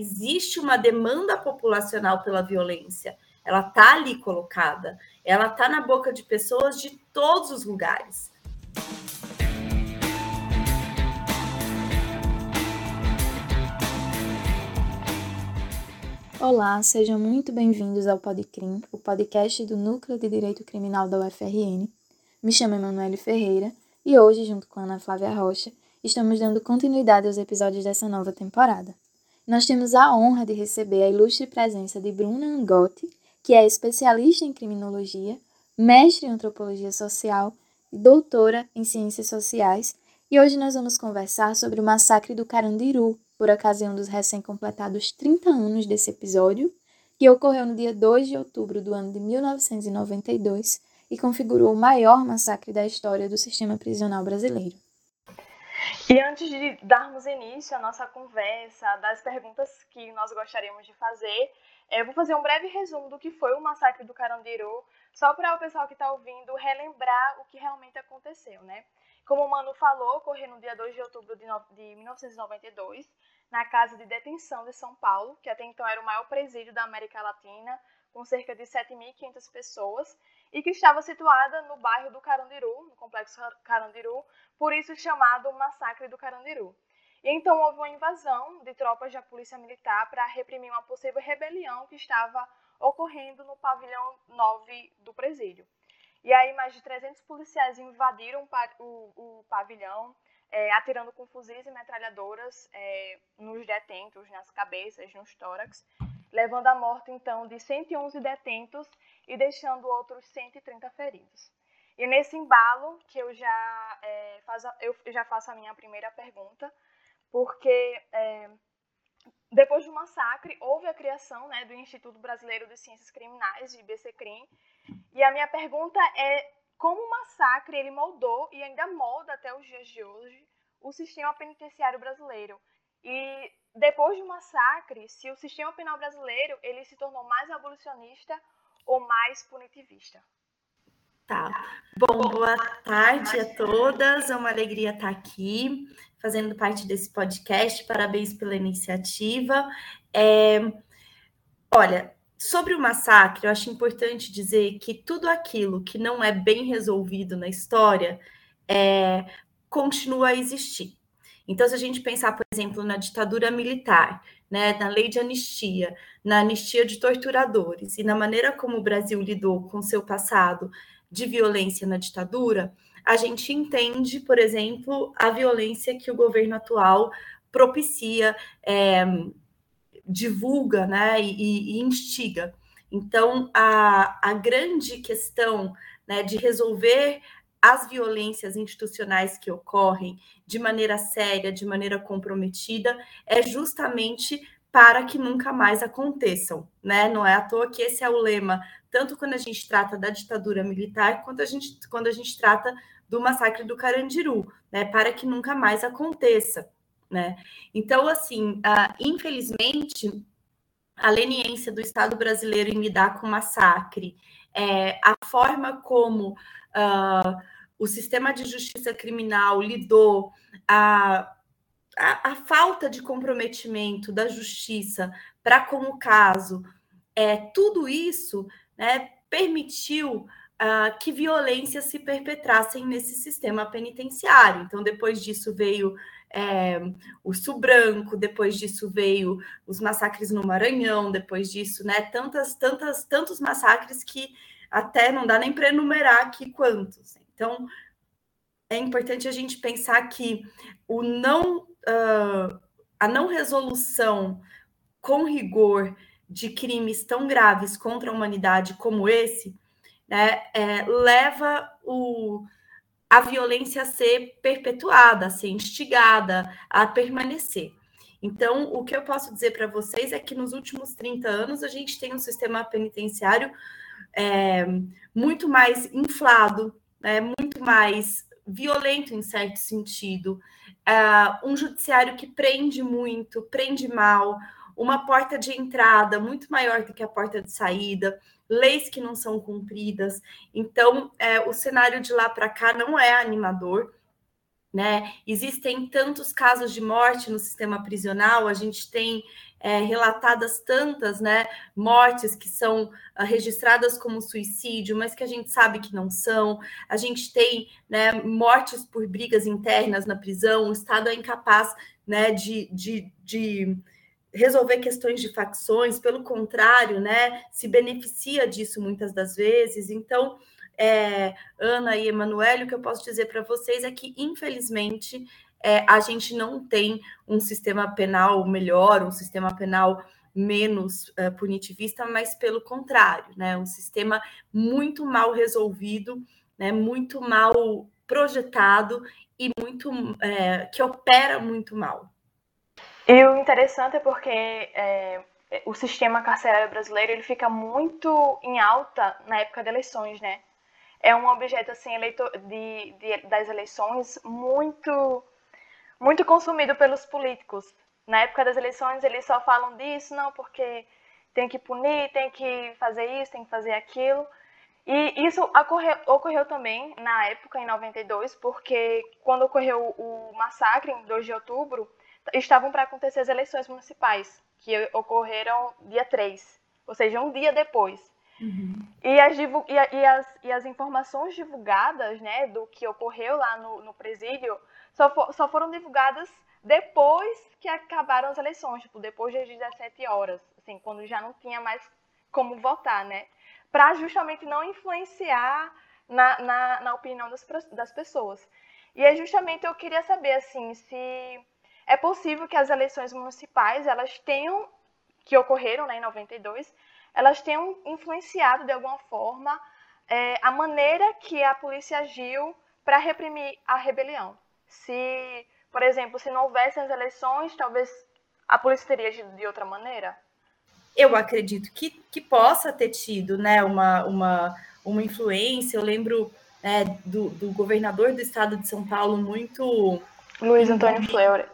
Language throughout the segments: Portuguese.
existe uma demanda populacional pela violência. Ela está ali colocada, ela está na boca de pessoas de todos os lugares. Olá, sejam muito bem-vindos ao Podcrim, o podcast do Núcleo de Direito Criminal da UFRN. Me chamo Emanuele Ferreira e hoje, junto com Ana Flávia Rocha, estamos dando continuidade aos episódios dessa nova temporada. Nós temos a honra de receber a ilustre presença de Bruna Angotti, que é especialista em criminologia, mestre em antropologia social e doutora em ciências sociais, e hoje nós vamos conversar sobre o massacre do Carandiru, por ocasião dos recém-completados 30 anos desse episódio, que ocorreu no dia 2 de outubro do ano de 1992 e configurou o maior massacre da história do sistema prisional brasileiro. E antes de darmos início à nossa conversa, das perguntas que nós gostaríamos de fazer, eu vou fazer um breve resumo do que foi o massacre do Carandiru, só para o pessoal que está ouvindo relembrar o que realmente aconteceu, né? Como o Manu falou, ocorreu no dia 2 de outubro de, de 1992, na Casa de Detenção de São Paulo, que até então era o maior presídio da América Latina, com cerca de 7.500 pessoas, e que estava situada no bairro do Carandiru, no complexo Carandiru, por isso chamado Massacre do Carandiru. E então houve uma invasão de tropas da Polícia Militar para reprimir uma possível rebelião que estava ocorrendo no pavilhão 9 do presídio. E aí mais de 300 policiais invadiram o, pavilhão, é, atirando com fuzis e metralhadoras é, nos detentos, nas cabeças, nos tórax, levando à morte então de 111 detentos e deixando outros 130 feridos. E nesse embalo que eu já, é, faz, eu já faço a minha primeira pergunta, porque é, depois do massacre houve a criação né, do Instituto Brasileiro de Ciências Criminais, de IBCCRIM, e a minha pergunta é como o massacre ele moldou e ainda molda até os dias de hoje o sistema penitenciário brasileiro. E depois do massacre, se o sistema penal brasileiro ele se tornou mais abolicionista ou mais punitivista. Tá. Bom, boa tarde a todas. É uma alegria estar aqui, fazendo parte desse podcast. Parabéns pela iniciativa. É... Olha, sobre o massacre, eu acho importante dizer que tudo aquilo que não é bem resolvido na história é... continua a existir. Então, se a gente pensar, por exemplo, na ditadura militar, né, na lei de anistia, na anistia de torturadores e na maneira como o Brasil lidou com seu passado de violência na ditadura, a gente entende, por exemplo, a violência que o governo atual propicia, é, divulga né, e, e, instiga. Então, a, a grande questão né, de resolver as violências institucionais que ocorrem de maneira séria, de maneira comprometida, é justamente para que nunca mais aconteçam, né? Não é à toa que esse é o lema, tanto quando a gente trata da ditadura militar, quanto a gente, quando a gente trata do massacre do Carandiru, né? Para que nunca mais aconteça, né? Então, assim, uh, infelizmente, a leniência do Estado brasileiro em lidar com massacre, é, a forma como uh, o sistema de justiça criminal lidou, a, a, a falta de comprometimento da justiça para com o caso, é, tudo isso né, permitiu uh, que violências se perpetrassem nesse sistema penitenciário. Então, depois disso veio é, o Sul Branco, depois disso veio os massacres no Maranhão, depois disso, né, tantas, tantas, tantos massacres que até não dá nem para enumerar aqui quantos. Então, é importante a gente pensar que o não, uh, a não resolução com rigor de crimes tão graves contra a humanidade como esse, né, é, leva o, a violência a ser perpetuada, a ser instigada, a permanecer. Então, o que eu posso dizer para vocês é que nos últimos 30 anos a gente tem um sistema penitenciário é, muito mais inflado, né, muito mais violento em certo sentido, uh, um judiciário que prende muito, prende mal, uma porta de entrada muito maior do que a porta de saída, leis que não são cumpridas. Então, é, o cenário de lá para cá não é animador. Né? Existem tantos casos de morte no sistema prisional, a gente tem é, relatadas tantas né, mortes que são uh, registradas como suicídio, mas que a gente sabe que não são. A gente tem né, mortes por brigas internas na prisão, o Estado é incapaz né, de, de, de resolver questões de facções, pelo contrário, né, se beneficia disso muitas das vezes. Então, é, Ana e Emanuele, o que eu posso dizer para vocês é que, infelizmente, é, a gente não tem um sistema penal melhor, um sistema penal menos é, punitivista, mas pelo contrário, né, um sistema muito mal resolvido, né, muito mal projetado e muito é, que opera muito mal. E o interessante é porque é, o sistema carcerário brasileiro ele fica muito em alta na época de eleições, né? É um objeto assim eleitor, de, de, das eleições muito muito consumido pelos políticos. Na época das eleições eles só falam disso, não porque tem que punir, tem que fazer isso, tem que fazer aquilo. E isso ocorreu, ocorreu também na época, em 92, porque quando ocorreu o massacre, em 2 de outubro, estavam para acontecer as eleições municipais, que ocorreram dia 3, ou seja, um dia depois. Uhum. E, as, e, as, e as informações divulgadas né, do que ocorreu lá no, no presídio só, for, só foram divulgadas depois que acabaram as eleições, tipo, depois das 17 horas, assim, quando já não tinha mais como votar, né? Para justamente não influenciar na, na, na opinião das, das pessoas. E é justamente eu queria saber, assim, se é possível que as eleições municipais elas tenham que ocorreram né, em 92 elas tenham influenciado de alguma forma é, a maneira que a polícia agiu para reprimir a rebelião. Se, por exemplo, se não houvessem as eleições, talvez a polícia teria agido de outra maneira? Eu acredito que, que possa ter tido né, uma, uma, uma influência. Eu lembro né, do, do governador do estado de São Paulo muito. Luiz Antônio Fleury.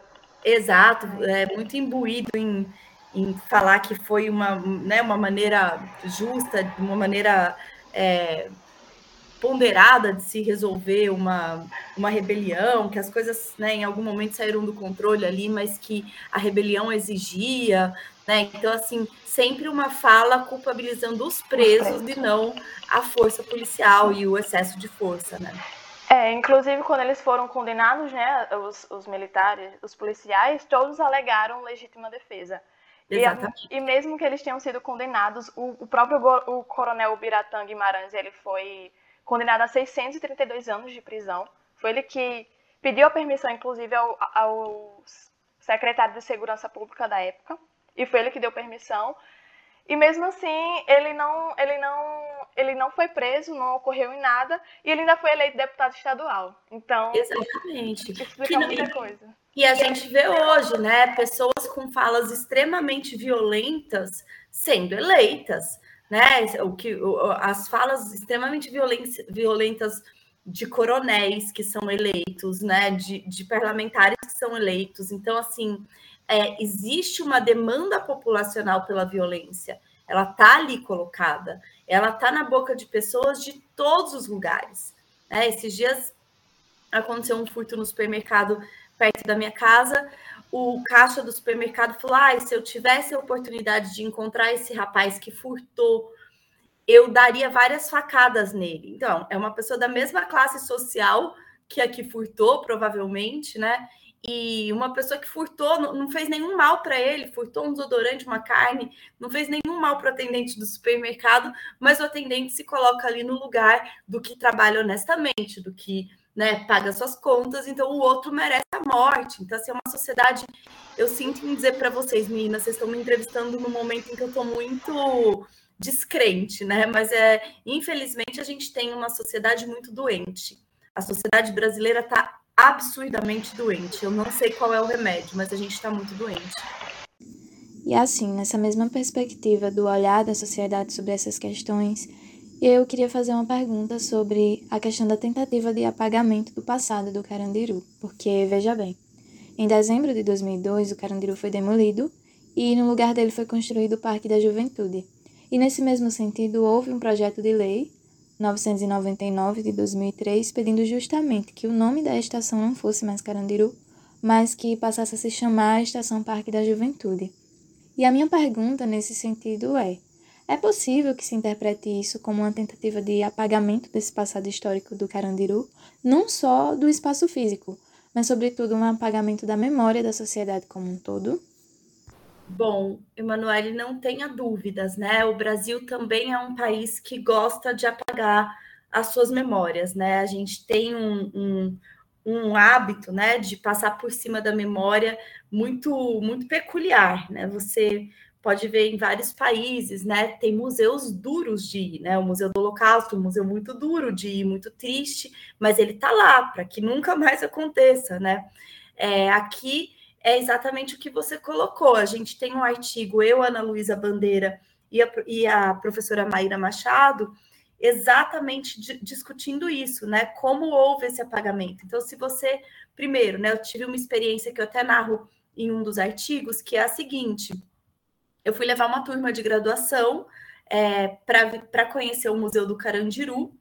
Exato, é, muito imbuído em, em falar que foi uma, né, uma maneira justa, uma maneira é, ponderada de se resolver uma, uma rebelião, que as coisas né, em algum momento saíram do controle ali, mas que a rebelião exigia. Né? Então, assim, sempre uma fala culpabilizando os presos e não a força policial e o excesso de força. Né? É, inclusive quando eles foram condenados, né, os, os militares, os policiais, todos alegaram legítima defesa. E, e mesmo que eles tenham sido condenados, o, o próprio o coronel Biratã Guimarães, ele foi condenado a 632 anos de prisão. Foi ele que pediu a permissão, inclusive, ao, ao secretário de Segurança Pública da época, e foi ele que deu permissão. E mesmo assim, ele não, ele não, ele não foi preso, não ocorreu em nada, e ele ainda foi eleito deputado estadual. Então, exatamente. Explica que, muita coisa. E a gente vê hoje, né, pessoas com falas extremamente violentas sendo eleitas, né? O que as falas extremamente violentas de coronéis que são eleitos, né, de, de parlamentares que são eleitos. Então, assim, é, existe uma demanda populacional pela violência. Ela está ali colocada, ela está na boca de pessoas de todos os lugares. Né? Esses dias aconteceu um furto no supermercado perto da minha casa. O caixa do supermercado falou: ah, se eu tivesse a oportunidade de encontrar esse rapaz que furtou, eu daria várias facadas nele. Então, é uma pessoa da mesma classe social que a que furtou, provavelmente, né? e uma pessoa que furtou, não, fez nenhum mal para ele, furtou um desodorante, uma carne, não fez nenhum mal para o atendente do supermercado, mas o atendente se coloca ali no lugar do que trabalha honestamente, do que né, paga suas contas, então o outro merece a morte. Então, assim, é uma sociedade. Eu sinto em dizer para vocês, meninas, vocês estão me entrevistando no momento em que eu estou muito descrente, né? Mas é, infelizmente, a gente tem uma sociedade muito doente. A sociedade brasileira está absurdamente doente. Eu não sei qual é o remédio, mas a gente está muito doente. E assim, nessa mesma perspectiva do olhar da sociedade sobre essas questões, eu queria fazer uma pergunta sobre a questão da tentativa de apagamento do passado do Carandiru, porque veja bem, em dezembro de 2002 o Carandiru foi demolido e no lugar dele foi construído o Parque da Juventude. E nesse mesmo sentido houve um projeto de lei 999 de 2003, pedindo justamente que o nome da estação não fosse mais Carandiru, mas que passasse a se chamar Estação Parque da Juventude. E a minha pergunta nesse sentido é: é possível que se interprete isso como uma tentativa de apagamento desse passado histórico do Carandiru, não só do espaço físico, mas, sobretudo, um apagamento da memória da sociedade como um todo? Bom, Emanuele, não tenha dúvidas, né? O Brasil também é um país que gosta de apagar as suas memórias, né? A gente tem um, um, um hábito, né, de passar por cima da memória muito, muito peculiar, né? Você pode ver em vários países, né? Tem museus duros de ir, né? O Museu do Holocausto, um museu muito duro de ir, muito triste, mas ele está lá para que nunca mais aconteça, né? É, aqui é exatamente o que você colocou. A gente tem um artigo, eu, Ana Luísa Bandeira e a, e a professora Maíra Machado, exatamente discutindo isso, né? Como houve esse apagamento. Então, se você, primeiro, né? Eu tive uma experiência que eu até narro em um dos artigos, que é a seguinte eu fui levar uma turma de graduação é, para conhecer o Museu do Carandiru,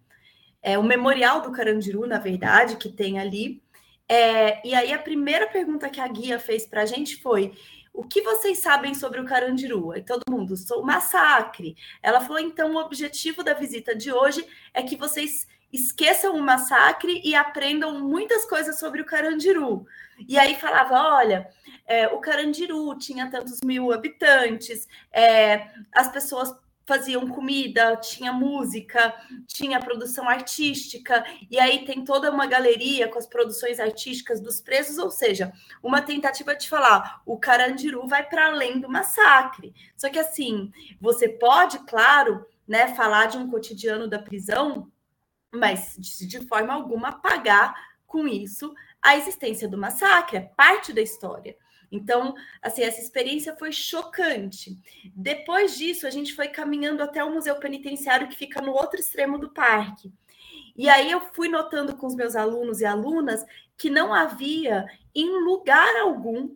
é, o Memorial do Carandiru, na verdade, que tem ali. É, e aí a primeira pergunta que a guia fez para a gente foi: o que vocês sabem sobre o Carandiru? E todo mundo, sou massacre. Ela falou: então, o objetivo da visita de hoje é que vocês esqueçam o massacre e aprendam muitas coisas sobre o Carandiru. E aí falava: olha, é, o Carandiru tinha tantos mil habitantes, é, as pessoas faziam comida, tinha música, tinha produção artística, e aí tem toda uma galeria com as produções artísticas dos presos, ou seja, uma tentativa de falar, o Carandiru vai para além do massacre. Só que assim, você pode, claro, né, falar de um cotidiano da prisão, mas de, forma alguma apagar com isso a existência do massacre, é parte da história. Então, assim, essa experiência foi chocante. Depois disso, a gente foi caminhando até o museu penitenciário que fica no outro extremo do parque. E aí eu fui notando com os meus alunos e alunas que não havia em lugar algum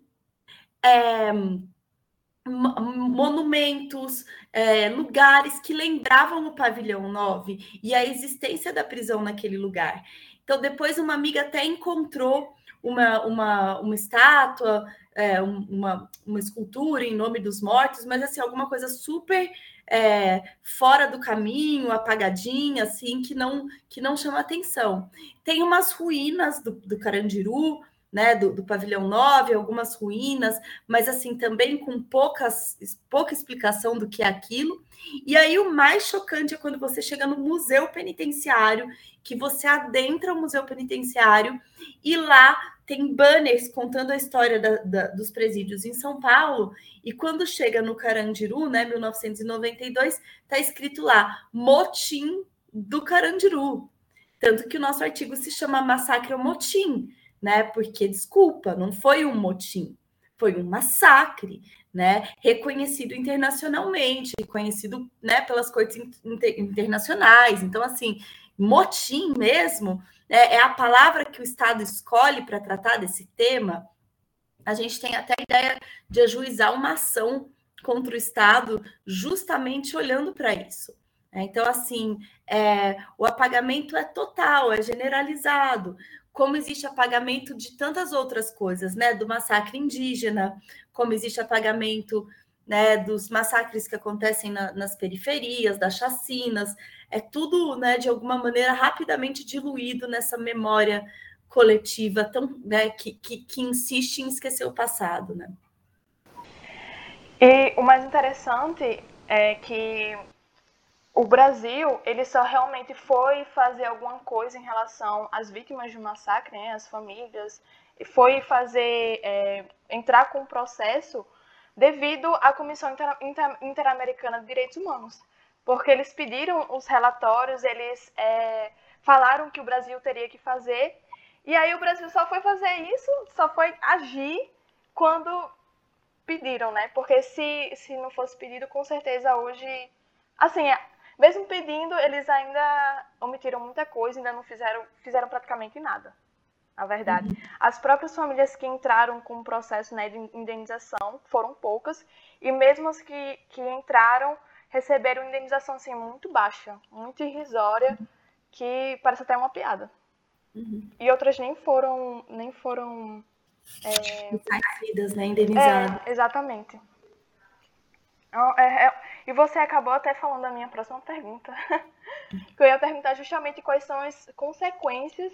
é, monumentos, é, lugares que lembravam o pavilhão 9 e a existência da prisão naquele lugar. Então, depois, uma amiga até encontrou uma, uma, uma estátua, é, uma, uma escultura em nome dos mortos, mas assim, alguma coisa super é, fora do caminho, apagadinha, assim, que não, que não chama atenção. Tem umas ruínas do, do Carandiru, né, do, do, pavilhão 9, algumas ruínas, mas assim também com poucas, pouca explicação do que é aquilo. E aí o mais chocante é quando você chega no museu penitenciário, que você adentra o museu penitenciário e lá tem banners contando a história da, da, dos presídios em São Paulo. E quando chega no Carandiru, né, 1992, está escrito lá motim do Carandiru. Tanto que o nosso artigo se chama Massacre ao Motim né? Porque, desculpa, não foi um motim, foi um massacre, né? Reconhecido internacionalmente, reconhecido né, pelas cortes inter internacionais. Então, assim, motim mesmo é, é a palavra que o Estado escolhe para tratar desse tema. A gente tem até a ideia de ajuizar uma ação contra o Estado justamente olhando para isso. Né? Então, assim, é, o apagamento é total, é generalizado como existe apagamento de tantas outras coisas, né? Do massacre indígena, como existe apagamento né, dos massacres que acontecem na, nas periferias, das chacinas, é tudo, né, de alguma maneira, rapidamente diluído nessa memória coletiva tão, né, que, que, que insiste em esquecer o passado, né? E o mais interessante é que o Brasil, ele só realmente foi fazer alguma coisa em relação às vítimas do massacre, né, as famílias, foi fazer, é, entrar com o processo devido à Comissão Inter Inter Interamericana de Direitos Humanos, porque eles pediram os relatórios, eles é, falaram que o Brasil teria que fazer, e aí o Brasil só foi fazer isso, só foi agir quando pediram, né? Porque se, se não fosse pedido, com certeza hoje, assim, mesmo pedindo, eles ainda omitiram muita coisa, ainda não fizeram, fizeram praticamente nada. A verdade. Uhum. As próprias famílias que entraram com o processo né, de indenização foram poucas, e mesmo as que, que entraram receberam indenização assim, muito baixa, muito irrisória, que parece até uma piada. Uhum. E outras nem foram. Nem foram é... né? Indenizadas. É, exatamente. É, é, e você acabou até falando da minha próxima pergunta. que eu ia perguntar justamente quais são as consequências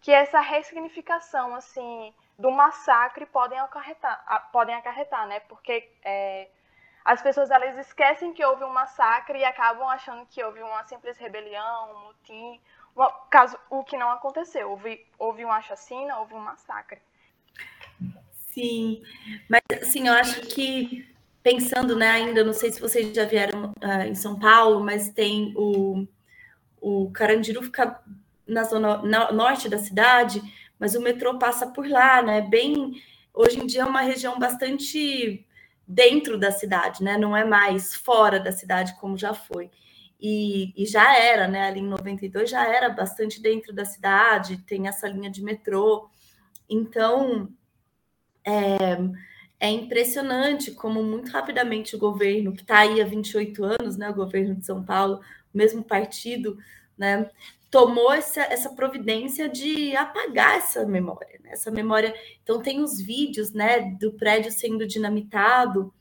que essa ressignificação, assim, do massacre podem acarretar, podem acarretar né? Porque é, as pessoas elas esquecem que houve um massacre e acabam achando que houve uma simples rebelião, um mutim, uma, caso o que não aconteceu, houve, houve uma chacina, houve um massacre. Sim, mas assim, eu acho que pensando, né, ainda, não sei se vocês já vieram uh, em São Paulo, mas tem o, o Carandiru fica na zona na, norte da cidade, mas o metrô passa por lá, né, bem, hoje em dia é uma região bastante dentro da cidade, né, não é mais fora da cidade como já foi. E, e, já era, né? Ali em 92 já era bastante dentro da cidade, tem essa linha de metrô. Então, é, é impressionante como muito rapidamente o governo, que está aí há 28 anos, né, o governo de São Paulo, o mesmo partido, né, tomou essa, essa providência de apagar essa memória, né, essa memória. Então tem os vídeos, né, do prédio sendo dinamitado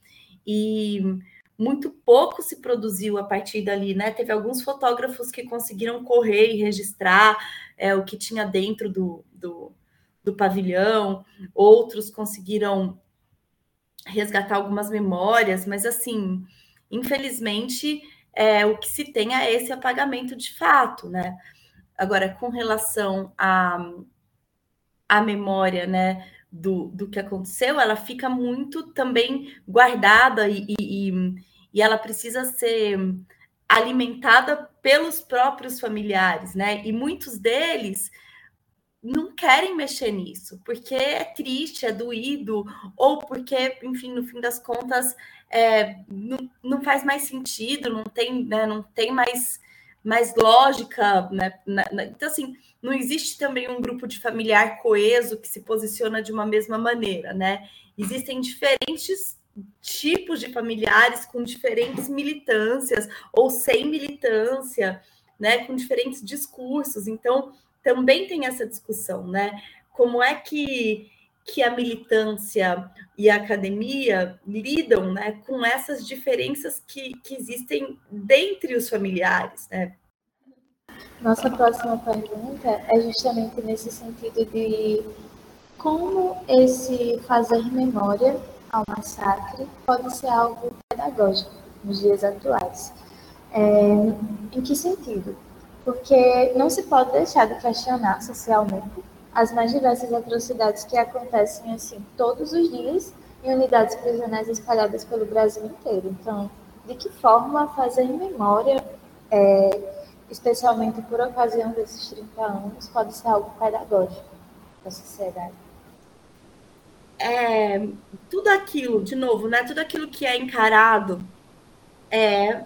e muito pouco se produziu a partir dali, né? Teve alguns fotógrafos que conseguiram correr e registrar é, o que tinha dentro do, do, do pavilhão, outros conseguiram resgatar algumas memórias, mas assim, infelizmente, é, o que se tem é esse apagamento de fato, né? Agora, com relação à a, a memória, né, do, do que aconteceu, ela fica muito também guardada e, e, e ela precisa ser alimentada pelos próprios familiares, né? E muitos deles não querem mexer nisso, porque é triste, é doído, ou porque, enfim, no fim das contas, é, não, não faz mais sentido, não tem, né, não tem mais, mais lógica, né? Na, na, então, assim, não existe também um grupo de familiar coeso que se posiciona de uma mesma maneira, né? Existem diferentes tipos de familiares com diferentes militâncias ou sem militância, né, com diferentes discursos. Então, também tem essa discussão, né? Como é que, que a militância e a academia lidam né, com essas diferenças que, que existem dentre os familiares, né? Nossa próxima pergunta é justamente nesse sentido de como esse fazer memória ao massacre pode ser algo pedagógico nos dias atuais. É, em que sentido? Porque não se pode deixar de questionar socialmente as mais diversas atrocidades que acontecem assim todos os dias em unidades prisionais espalhadas pelo Brasil inteiro. Então, de que forma fazer memória, é, especialmente por ocasião desses 30 anos, pode ser algo pedagógico para a sociedade? É, tudo aquilo, de novo, né? Tudo aquilo que é encarado é,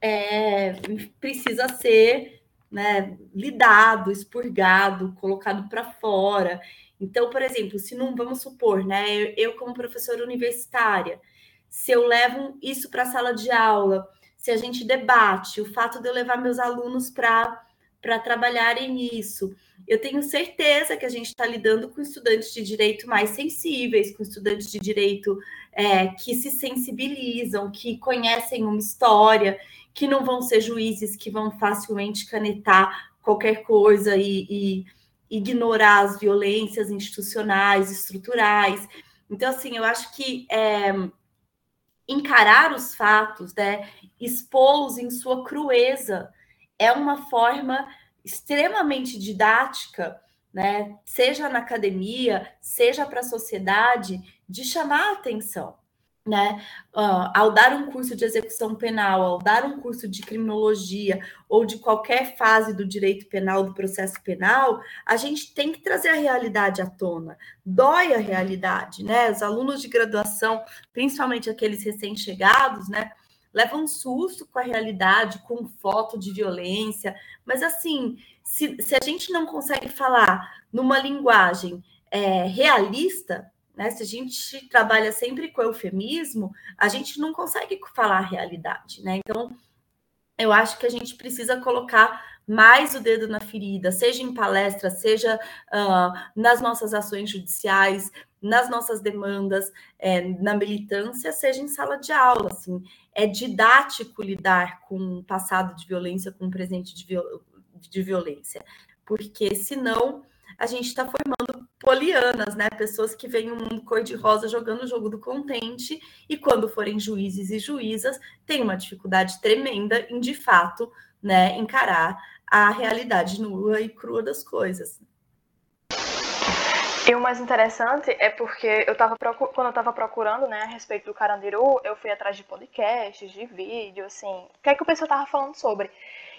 é precisa ser né, lidado, expurgado, colocado para fora. Então, por exemplo, se não vamos supor, né, eu, eu como professora universitária, se eu levo isso para a sala de aula, se a gente debate, o fato de eu levar meus alunos para para trabalharem nisso. Eu tenho certeza que a gente está lidando com estudantes de direito mais sensíveis, com estudantes de direito é, que se sensibilizam, que conhecem uma história que não vão ser juízes que vão facilmente canetar qualquer coisa e, e ignorar as violências institucionais, estruturais. Então, assim, eu acho que é, encarar os fatos, né, expô-los em sua crueza, é uma forma extremamente didática, né, seja na academia, seja para a sociedade, de chamar a atenção né, uh, ao dar um curso de execução penal, ao dar um curso de criminologia ou de qualquer fase do direito penal, do processo penal, a gente tem que trazer a realidade à tona. Dói a realidade, né? Os alunos de graduação, principalmente aqueles recém-chegados, né, levam susto com a realidade, com foto de violência, mas assim, se, se a gente não consegue falar numa linguagem é, realista, né? Se a gente trabalha sempre com eufemismo, a gente não consegue falar a realidade, né? Então, eu acho que a gente precisa colocar mais o dedo na ferida, seja em palestra, seja uh, nas nossas ações judiciais, nas nossas demandas, é, na militância, seja em sala de aula. Assim, é didático lidar com um passado de violência, com um presente de, viol de violência, porque senão a gente está formando polianas, né? Pessoas que veem um mundo cor-de-rosa jogando o jogo do contente e quando forem juízes e juízas, têm uma dificuldade tremenda em, de fato, né, encarar a realidade nua e crua das coisas. E o mais interessante é porque eu tava quando eu estava procurando, né, a respeito do Carandiru, eu fui atrás de podcasts, de vídeo, assim, o que é que o pessoal tava falando sobre.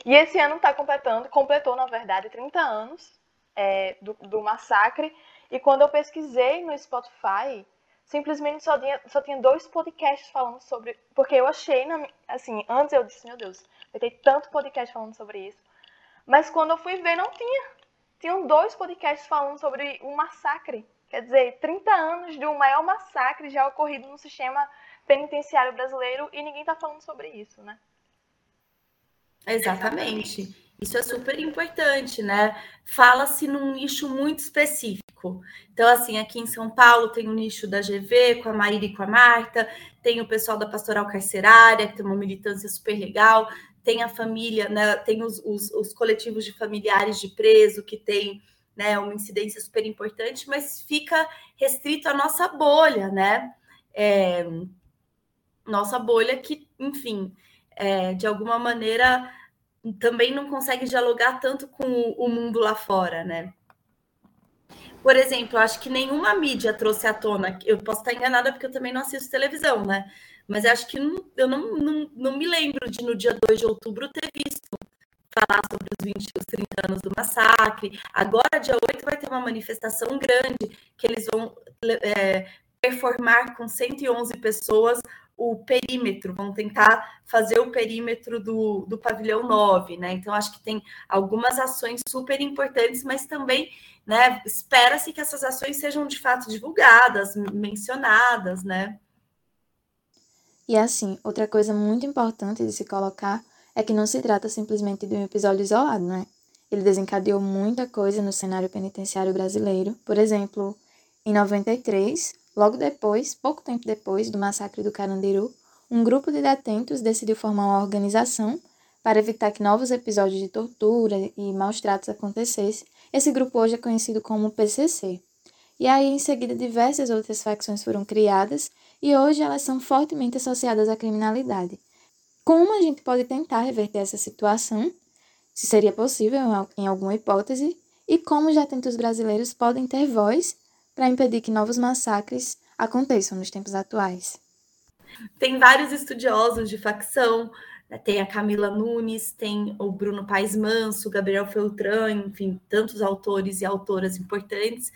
E esse ano está completando, completou, na verdade, 30 anos é, do, do massacre. E quando eu pesquisei no Spotify, simplesmente só tinha, só tinha dois podcasts falando sobre. Porque eu achei, na, assim, antes eu disse, meu Deus, vai ter tanto podcast falando sobre isso. Mas quando eu fui ver, não tinha. Tinham dois podcasts falando sobre um massacre. Quer dizer, 30 anos de um maior massacre já ocorrido no sistema penitenciário brasileiro e ninguém está falando sobre isso, né? Exatamente. Isso é super importante, né? Fala-se num nicho muito específico. Então, assim, aqui em São Paulo tem o nicho da GV com a Maíra e com a Marta, tem o pessoal da Pastoral Carcerária, que tem uma militância super legal, tem a família, né? Tem os, os, os coletivos de familiares de preso, que tem né, uma incidência super importante, mas fica restrito à nossa bolha, né? É, nossa bolha que, enfim, é, de alguma maneira também não consegue dialogar tanto com o, mundo lá fora, né? Por exemplo, acho que nenhuma mídia trouxe à tona, eu posso estar enganada porque eu também não assisto televisão, né? Mas acho que não, eu não, não, não me lembro de no dia 2 de outubro ter visto falar sobre os 20, os 30 anos do massacre. Agora, dia 8, vai ter uma manifestação grande que eles vão é, performar com 111 pessoas o perímetro, vão tentar fazer o perímetro do, do pavilhão 9, né? Então, acho que tem algumas ações super importantes, mas também né, espera-se que essas ações sejam de fato divulgadas, mencionadas, né? E assim, outra coisa muito importante de se colocar é que não se trata simplesmente de um episódio isolado, né? Ele desencadeou muita coisa no cenário penitenciário brasileiro. Por exemplo, em 93, Logo depois, pouco tempo depois do massacre do Carandiru, um grupo de detentos decidiu formar uma organização para evitar que novos episódios de tortura e maus tratos acontecessem. Esse grupo hoje é conhecido como PCC. E aí, em seguida, diversas outras facções foram criadas e hoje elas são fortemente associadas à criminalidade. Como a gente pode tentar reverter essa situação? Se seria possível em alguma hipótese? E como os detentos brasileiros podem ter voz para impedir que novos massacres aconteçam nos tempos atuais. Tem vários estudiosos de facção, né? tem a Camila Nunes, tem o Bruno Paes Manso, Gabriel Feltran, enfim, tantos autores e autoras importantes.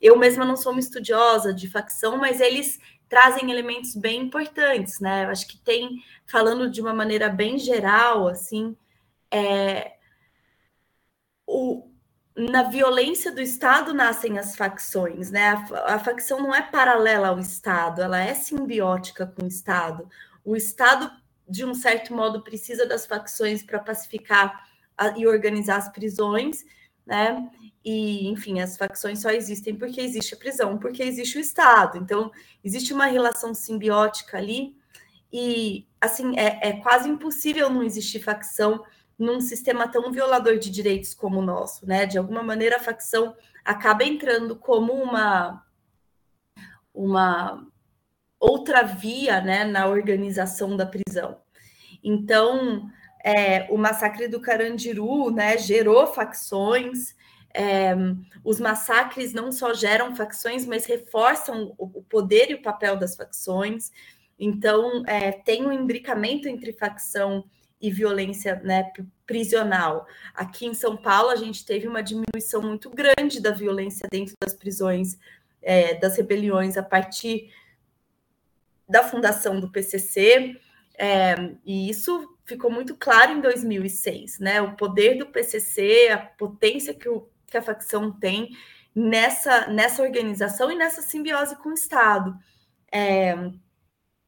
Eu mesma não sou uma estudiosa de facção, mas eles trazem elementos bem importantes, né? Eu acho que tem, falando de uma maneira bem geral, assim, é, na violência do Estado nascem as facções, né? A, a, facção não é paralela ao Estado, ela é simbiótica com o Estado. O Estado, de um certo modo, precisa das facções para pacificar a, e organizar as prisões, né? E, enfim, as facções só existem porque existe a prisão, porque existe o Estado. Então, existe uma relação simbiótica ali, e, assim, é, é quase impossível não existir facção num sistema tão violador de direitos como o nosso, né? De alguma maneira a facção acaba entrando como uma uma outra via, né, na organização da prisão. Então, é, o massacre do Carandiru, né, gerou facções. É, os massacres não só geram facções, mas reforçam o, poder e o papel das facções. Então, é, tem um imbricamento entre facção e violência né, prisional. Aqui em São Paulo, a gente teve uma diminuição muito grande da violência dentro das prisões, é, das rebeliões, a partir da fundação do PCC, é, e isso ficou muito claro em 2006, né? O poder do PCC, a potência que, o, que a facção tem nessa, nessa organização e nessa simbiose com o Estado. É,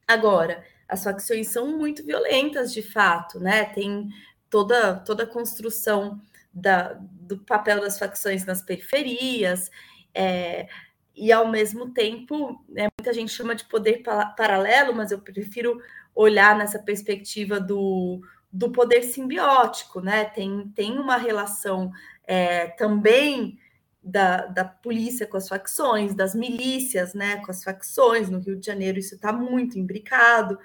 agora, as facções são muito violentas, de fato, né? Tem toda, toda a construção da, do papel das facções nas periferias, é, e ao mesmo tempo, né, muita gente chama de poder paralelo, mas eu prefiro olhar nessa perspectiva do, do poder simbiótico, né? Tem, tem uma relação é, também da, da polícia com as facções, das milícias, né, com as facções. No Rio de Janeiro isso está muito imbricado.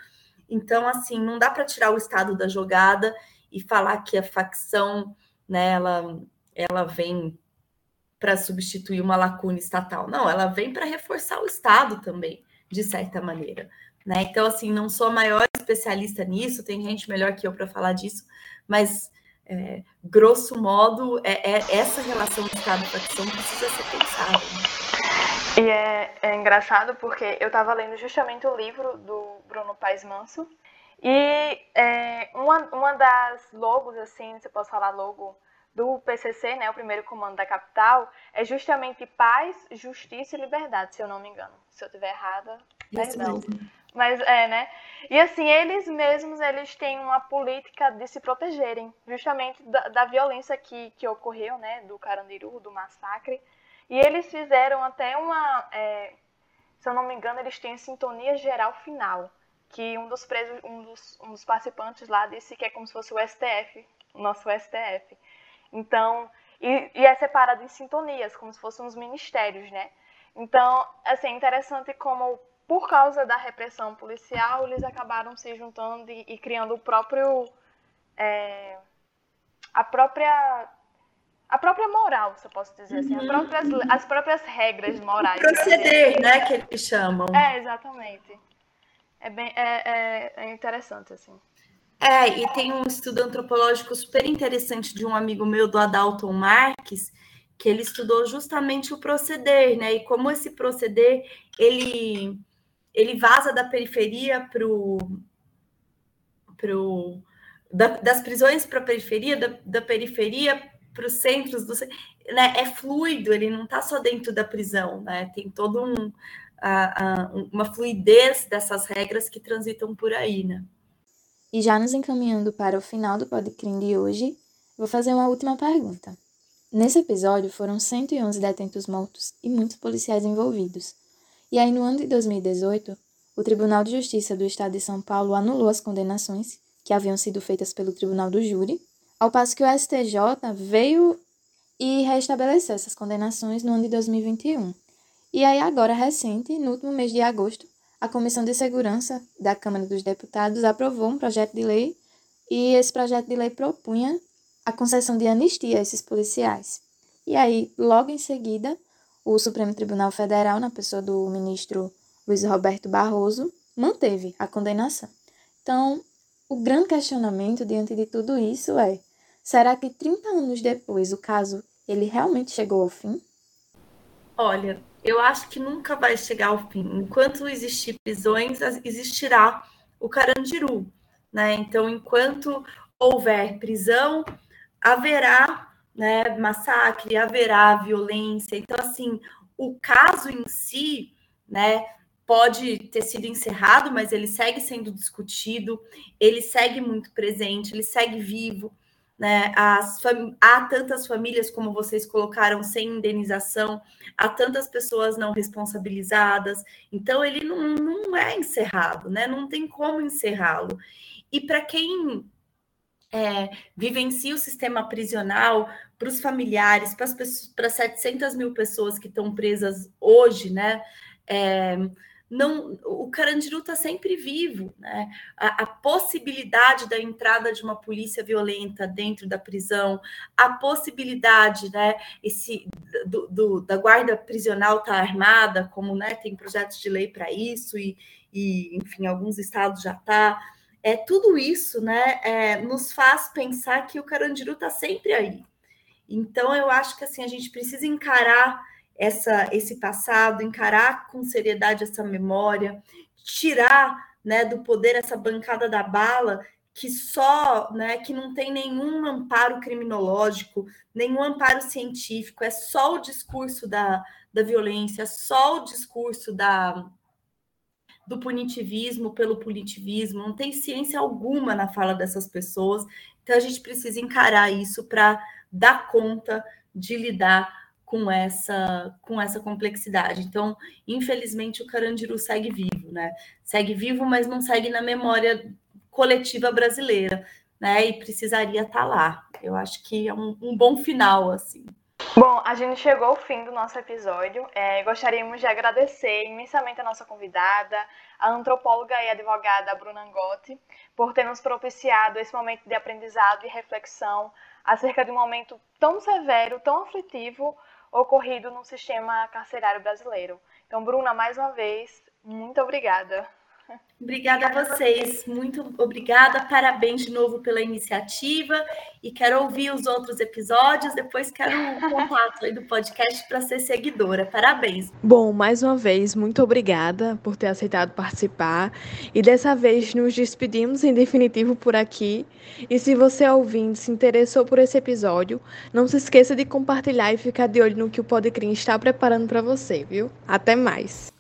Então, assim, não dá para tirar o Estado da jogada e falar que a facção, né, ela, ela vem para substituir uma lacuna estatal. Não, ela vem para reforçar o Estado também, de certa maneira. Né? Então, assim, não sou a maior especialista nisso, tem gente melhor que eu para falar disso, mas é, grosso modo, é, é, essa relação de Estado e facção precisa ser pensada. Né? E é, é, engraçado porque eu estava lendo justamente o livro do Bruno Paes Manso, e é, uma, uma das logos, assim, se eu posso falar logo, do PCC, né, o primeiro comando da capital, é justamente paz, justiça e liberdade, se eu não me engano. Se eu estiver errada, perdão. Mas é, né? E assim, eles mesmos, eles têm uma política de se protegerem, justamente da, da violência que, que ocorreu, né? Do Carandiru, do massacre. E eles fizeram até uma. É, se eu não me engano, eles têm sintonia geral final. Que um dos presos, um dos, um dos participantes lá disse que é como se fosse o STF, o nosso STF. Então, e, e é separado em sintonias, como se fossem uns ministérios, né? Então, assim, é interessante como por causa da repressão policial, eles acabaram se juntando e, e criando o próprio. É, a própria. A própria moral, se eu posso dizer assim, as uhum. próprias, as próprias regras morais. Proceder, né, que eles chamam. É, exatamente. É bem é, é, é interessante, assim. É, e tem um estudo antropológico super interessante de um amigo meu, do Adalton Marques, que ele estudou justamente o proceder, né? E como esse proceder ele ele vaza da periferia para pro, da, das prisões para a periferia, da, da periferia para os centros, do, né, é fluido, ele não está só dentro da prisão, né, tem todo um, a, a, uma fluidez dessas regras que transitam por aí, né. E já nos encaminhando para o final do podcast de hoje, vou fazer uma última pergunta. Nesse episódio foram 111 detentos mortos e muitos policiais envolvidos. E aí, no ano de 2018, o Tribunal de Justiça do Estado de São Paulo anulou as condenações que haviam sido feitas pelo Tribunal do Júri, ao passo que o STJ veio e restabeleceu essas condenações no ano de 2021. E aí, agora recente, no último mês de agosto, a Comissão de Segurança da Câmara dos Deputados aprovou um projeto de lei e esse projeto de lei propunha a concessão de anistia a esses policiais. E aí, logo em seguida, o Supremo Tribunal Federal, na pessoa do ministro Luiz Roberto Barroso, manteve a condenação. Então, o grande questionamento diante de tudo isso é: será que 30 anos depois o caso ele realmente chegou ao fim? Olha, eu acho que nunca vai chegar ao fim. Enquanto existir prisões, existirá o Carandiru, né? Então, enquanto houver prisão, haverá né, massacre, haverá violência. Então, assim, o caso em si, né, pode ter sido encerrado, mas ele segue sendo discutido, ele segue muito presente, ele segue vivo. Né? As há tantas famílias, como vocês colocaram, sem indenização, há tantas pessoas não responsabilizadas, então ele não, não é encerrado, né? não tem como encerrá-lo. E para quem é, vivencia o sistema prisional, para os familiares, para as para 700 mil pessoas que estão presas hoje, né? É, não, o Carandiru está sempre vivo, né? A, a, possibilidade da entrada de uma polícia violenta dentro da prisão, a possibilidade, né? Esse do, do da guarda prisional estar tá armada, como né? Tem projetos de lei para isso e, e, enfim, alguns estados já tá. É tudo isso, né? É, nos faz pensar que o Carandiru está sempre aí, então, eu acho que assim a gente precisa encarar essa, esse passado, encarar com seriedade essa memória, tirar né, do poder essa bancada da bala que só, né, que não tem nenhum amparo criminológico, nenhum amparo científico, é só o discurso da, da violência, é só o discurso da, do punitivismo pelo punitivismo, não tem ciência alguma na fala dessas pessoas. Então a gente precisa encarar isso para dar conta de lidar com essa com essa complexidade. Então, infelizmente, o Carandiru segue vivo, né? Segue vivo, mas não segue na memória coletiva brasileira, né? E precisaria estar tá lá. Eu acho que é um, um bom final, assim. Bom, a gente chegou ao fim do nosso episódio. É, gostaríamos de agradecer imensamente a nossa convidada, a antropóloga e advogada Bruna Angotti, por ter nos propiciado esse momento de aprendizado e reflexão acerca de um momento tão severo, tão aflitivo, ocorrido no sistema carcerário brasileiro. Então, Bruna, mais uma vez, muito obrigada. Obrigada a vocês, muito obrigada, parabéns de novo pela iniciativa e quero ouvir os outros episódios, depois quero o contato aí do podcast para ser seguidora. Parabéns. Bom, mais uma vez, muito obrigada por ter aceitado participar e dessa vez nos despedimos em definitivo por aqui. E se você ouvindo se interessou por esse episódio, não se esqueça de compartilhar e ficar de olho no que o Podcrim está preparando para você, viu? Até mais.